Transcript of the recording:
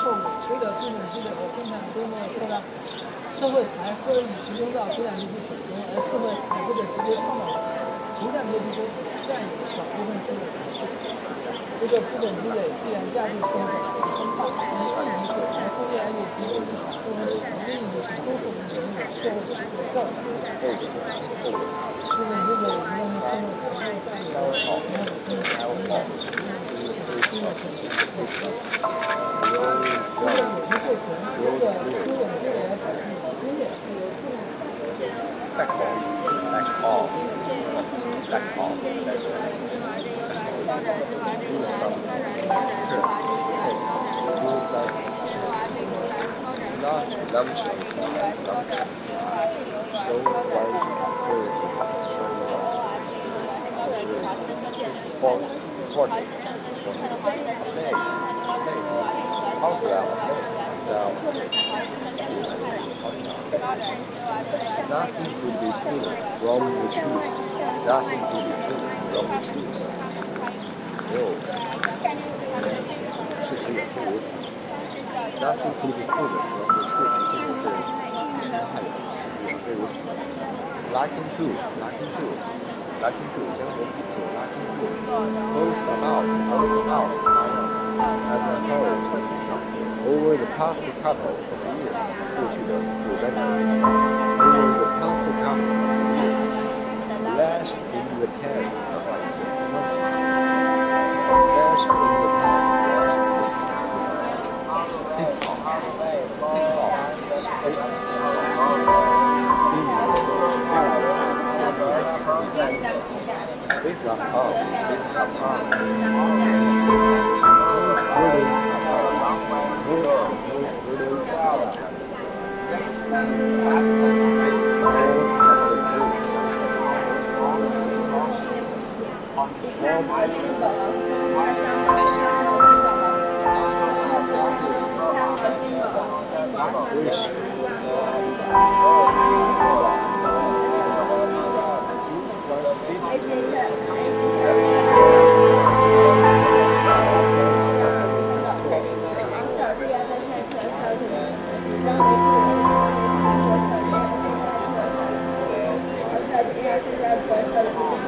后果。随着资本积累和生产规模的扩大，社会财富已集中到资产阶级手中，而社会财富的直接创造者——无产阶级中占有少部分资本财富。这个资本积累必然加剧生活分化，从一人是财富越来越集中于少部分人，另一个是多数人拥有社会主义的造成后果。资本积累无论是通过合作战略、好的经 back off, back off, back off. Show important, important, it's important. Afraid, afraid. Hostile, afraid, hostile. Hostile. Nothing could be further from the truth. Nothing could be further from the truth. 没有，事实也是如此。Nothing could be further from the truth. 这就是医生汉字，事实也是如此。Liking to, liking to, liking to，将我比作 liking to。 forced them out, forced them as a emperor to Egypt, over the past couple of years, due to the rebellion. Over the past couple of years, lash in the camp of Isaac. Lash in This are all, this are all. Those buildings are all. Those, those buildings are all. ज़्यादा से ज़्यादा person को